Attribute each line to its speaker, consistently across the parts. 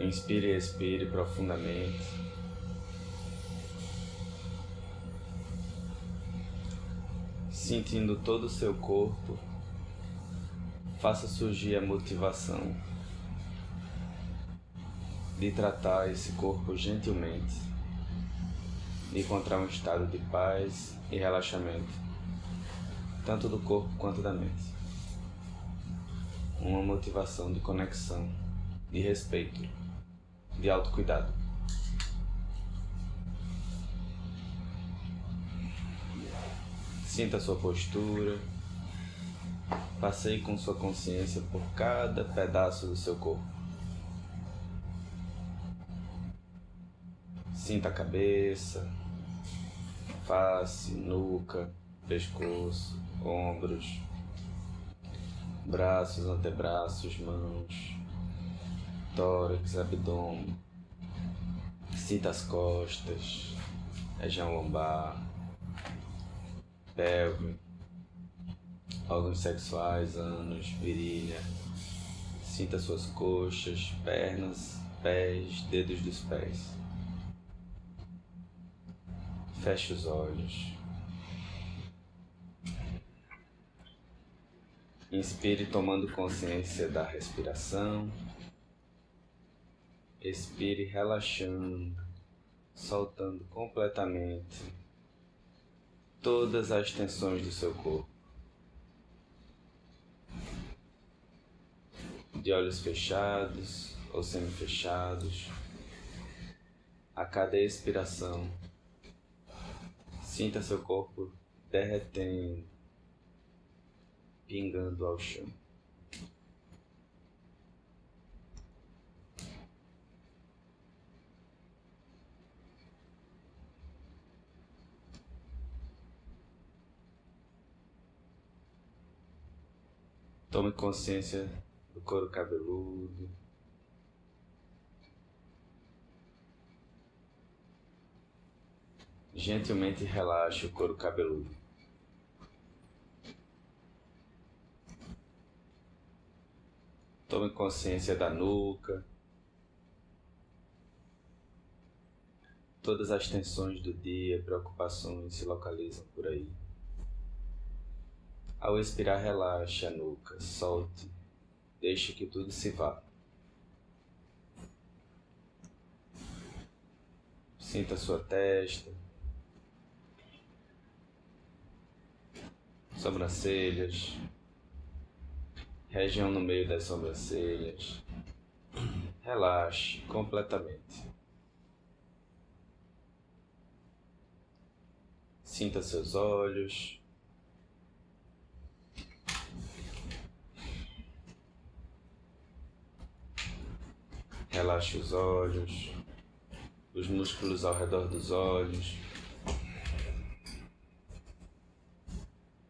Speaker 1: Inspire e expire profundamente. Sentindo todo o seu corpo, faça surgir a motivação de tratar esse corpo gentilmente, de encontrar um estado de paz e relaxamento, tanto do corpo quanto da mente. Uma motivação de conexão, de respeito, de autocuidado. Sinta sua postura, passeie com sua consciência por cada pedaço do seu corpo. Sinta a cabeça, face, nuca, pescoço, ombros, braços, antebraços, mãos, tórax, abdômen. Sinta as costas, região lombar, pelve, órgãos sexuais, ânus, virilha. Sinta suas coxas, pernas, pés, dedos dos pés. Feche os olhos. Inspire tomando consciência da respiração. Expire relaxando, soltando completamente todas as tensões do seu corpo. De olhos fechados ou semi-fechados, a cada expiração, Sinta seu corpo derretendo, pingando ao chão. Tome consciência do couro cabeludo, Gentilmente relaxe o couro cabeludo. Tome consciência da nuca. Todas as tensões do dia, preocupações se localizam por aí. Ao expirar, relaxe a nuca, solte, deixe que tudo se vá. Sinta sua testa, sobrancelhas, região no meio das sobrancelhas. Relaxe completamente. Sinta seus olhos. Relaxe os olhos, os músculos ao redor dos olhos.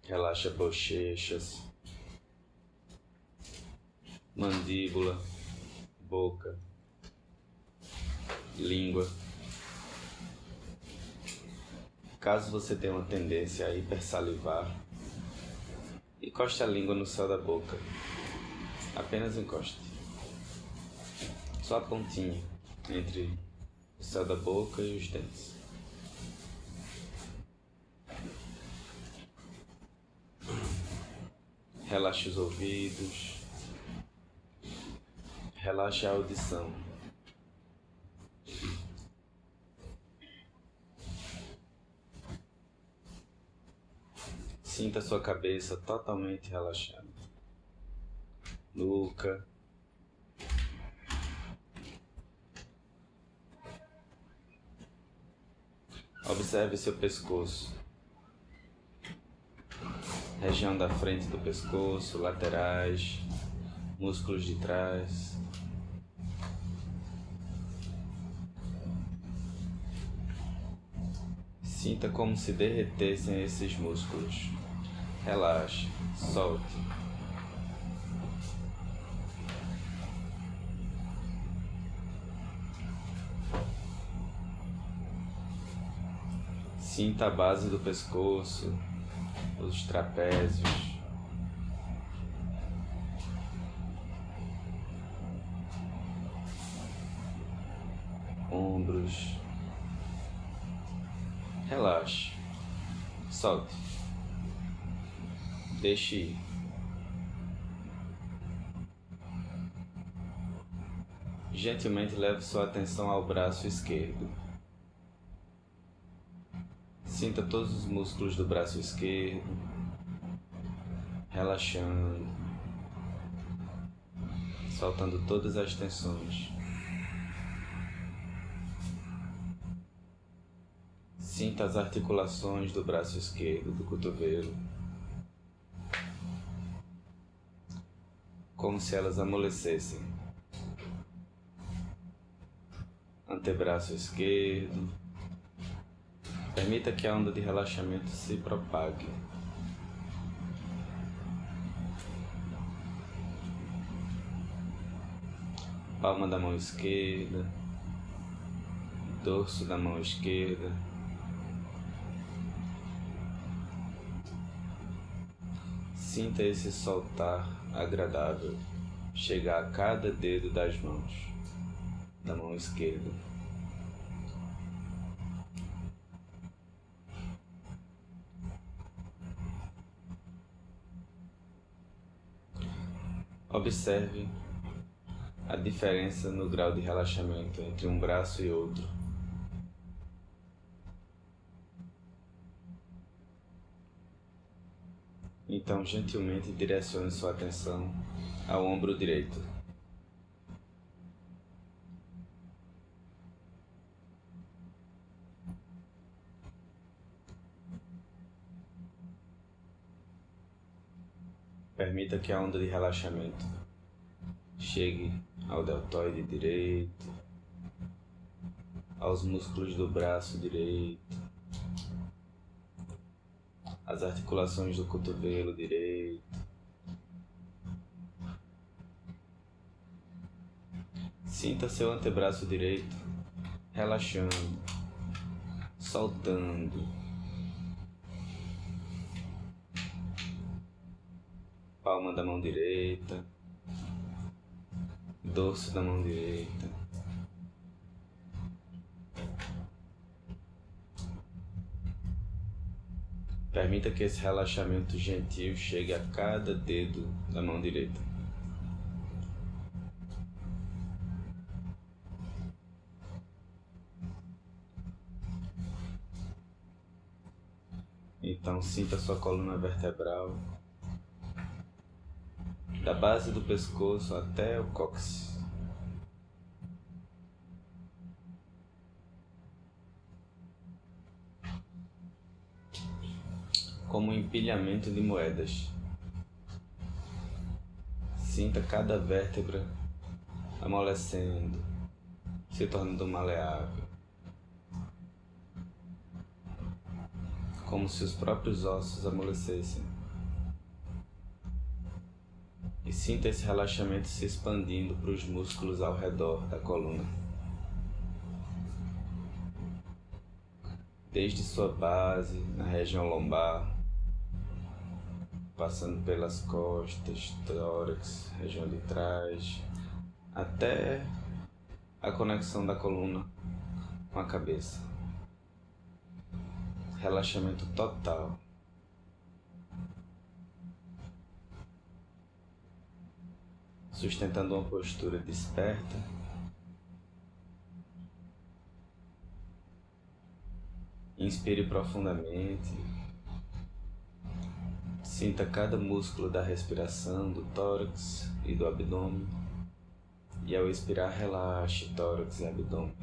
Speaker 1: Relaxa bochechas, mandíbula, boca, língua. Caso você tenha uma tendência a hipersalivar, encoste a língua no céu da boca. Apenas encoste. Só a pontinha entre o céu da boca e os dentes. Relaxe os ouvidos. Relaxe a audição. Sinta sua cabeça totalmente relaxada. Nuca. Observe seu pescoço região da frente do pescoço, laterais, músculos de trás. Sinta como se derretessem esses músculos. Relaxe, solte. Sinta a base do pescoço, os trapézios. Ombros. Relaxe. Solte. Deixe ir. Gentilmente leve sua atenção ao braço esquerdo. Sinta todos os músculos do braço esquerdo relaxando, soltando todas as tensões. Sinta as articulações do braço esquerdo, do cotovelo, como se elas amolecessem. Antebraço esquerdo. Permita que a onda de relaxamento se propague. palma da mão esquerda, dorso da mão esquerda, sinta esse soltar agradável chegar a cada dedo das mãos, da mão esquerda. Observe a diferença no grau de relaxamento entre um braço e outro. Então, gentilmente direcione sua atenção ao ombro direito. Permita que a onda de relaxamento chegue ao deltoide direito, aos músculos do braço direito, às articulações do cotovelo direito. Sinta seu antebraço direito relaxando, soltando. Palma da mão direita dorso da mão direita. Permita que esse relaxamento gentil chegue a cada dedo da mão direita. Então sinta sua coluna vertebral da base do pescoço até o cóccix. Como um empilhamento de moedas. Sinta cada vértebra amolecendo, se tornando maleável. Como se os próprios ossos amolecessem. E sinta esse relaxamento se expandindo para os músculos ao redor da coluna. Desde sua base, na região lombar, passando pelas costas, tórax, região de trás, até a conexão da coluna com a cabeça. Relaxamento total. Sustentando uma postura desperta. Inspire profundamente. Sinta cada músculo da respiração do tórax e do abdômen. E ao expirar, relaxe tórax e abdômen.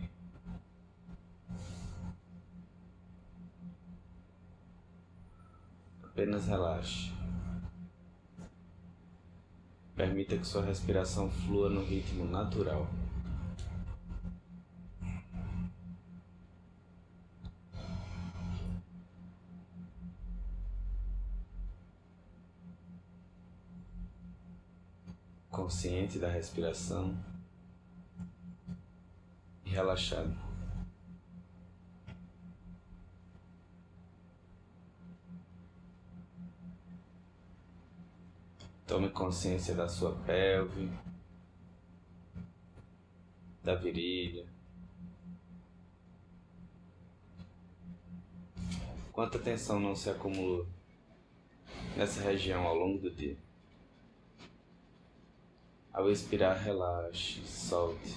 Speaker 1: Apenas relaxe. Permita que sua respiração flua no ritmo natural. Consciente da respiração e relaxado. Tome consciência da sua pelve, da virilha. Quanta tensão não se acumulou nessa região ao longo do dia? Ao expirar, relaxe, solte.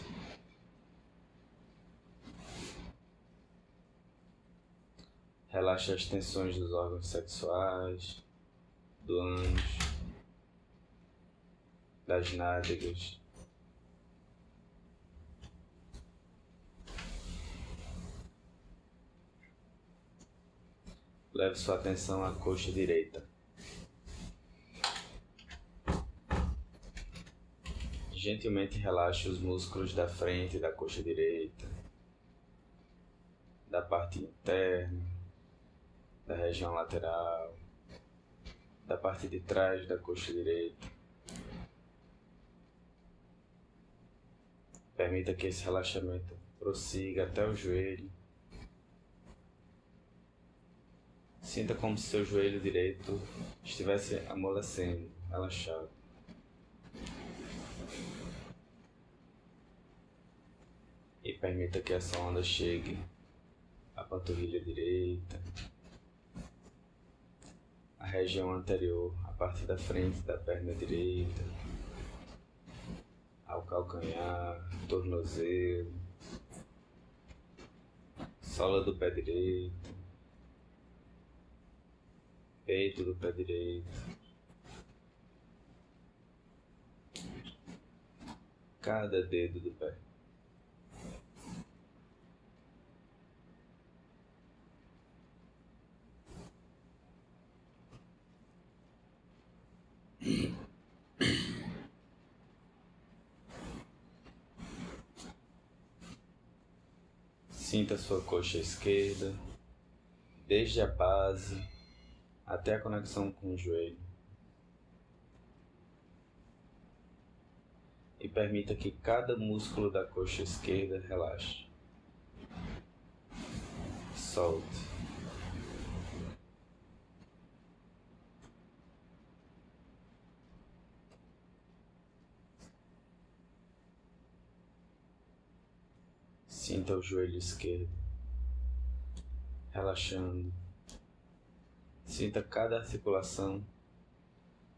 Speaker 1: Relaxe as tensões dos órgãos sexuais, do ânus, das nádegas. Leve sua atenção à coxa direita. Gentilmente relaxe os músculos da frente da coxa direita, da parte interna, da região lateral, da parte de trás da coxa direita. Permita que esse relaxamento prossiga até o joelho. Sinta como se seu joelho direito estivesse amolecendo, relaxado. E permita que essa onda chegue à panturrilha direita, à região anterior, a parte da frente da perna direita, calcanhar, tornozelo, sola do pé direito, peito do pé direito, cada dedo do pé. Sinta sua coxa esquerda, desde a base até a conexão com o joelho. E permita que cada músculo da coxa esquerda relaxe. Solte. Sinta o joelho esquerdo relaxando. Sinta cada articulação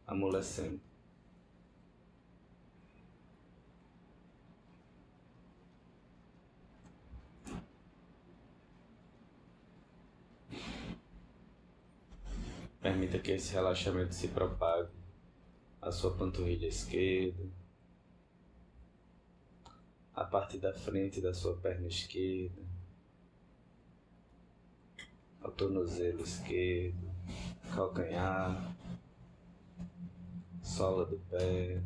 Speaker 1: amolecendo. Permita que esse relaxamento se propague à sua panturrilha esquerda, a parte da frente da sua perna esquerda, ao tornozelo esquerdo, calcanhar, sola do pé,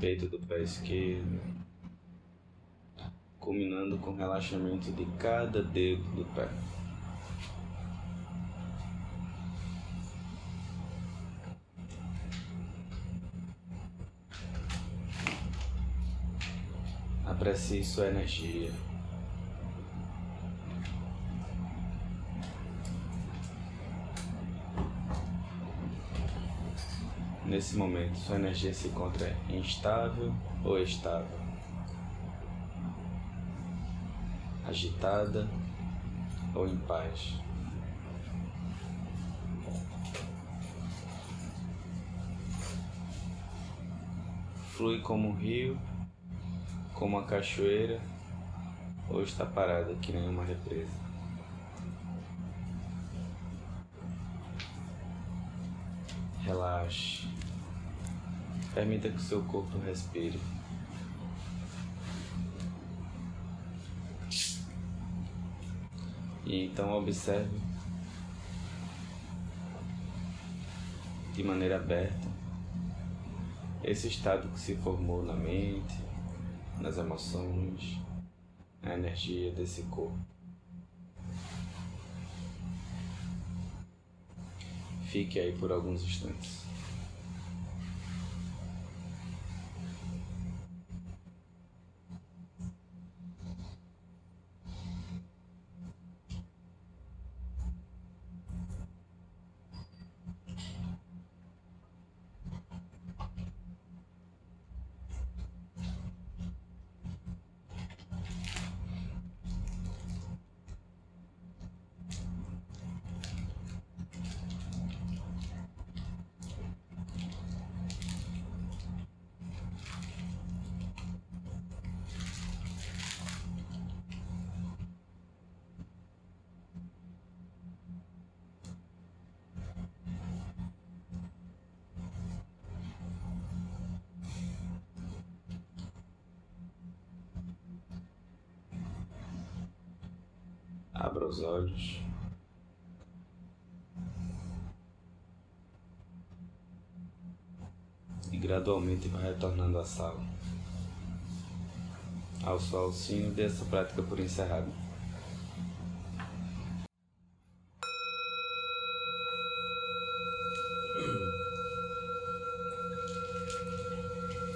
Speaker 1: peito do pé esquerdo, culminando com o relaxamento de cada dedo do pé. Aprecie sua energia. Nesse momento, sua energia se encontra instável ou estável, agitada ou em paz. Flui como um rio como a cachoeira ou está parada que nem uma represa. Relaxe. Permita que seu corpo respire. E então observe de maneira aberta esse estado que se formou na mente, nas emoções, na energia desse corpo. Fique aí por alguns instantes. Os olhos. E gradualmente vai retornando à sala. Ao sol, sim, dê essa prática por encerrada.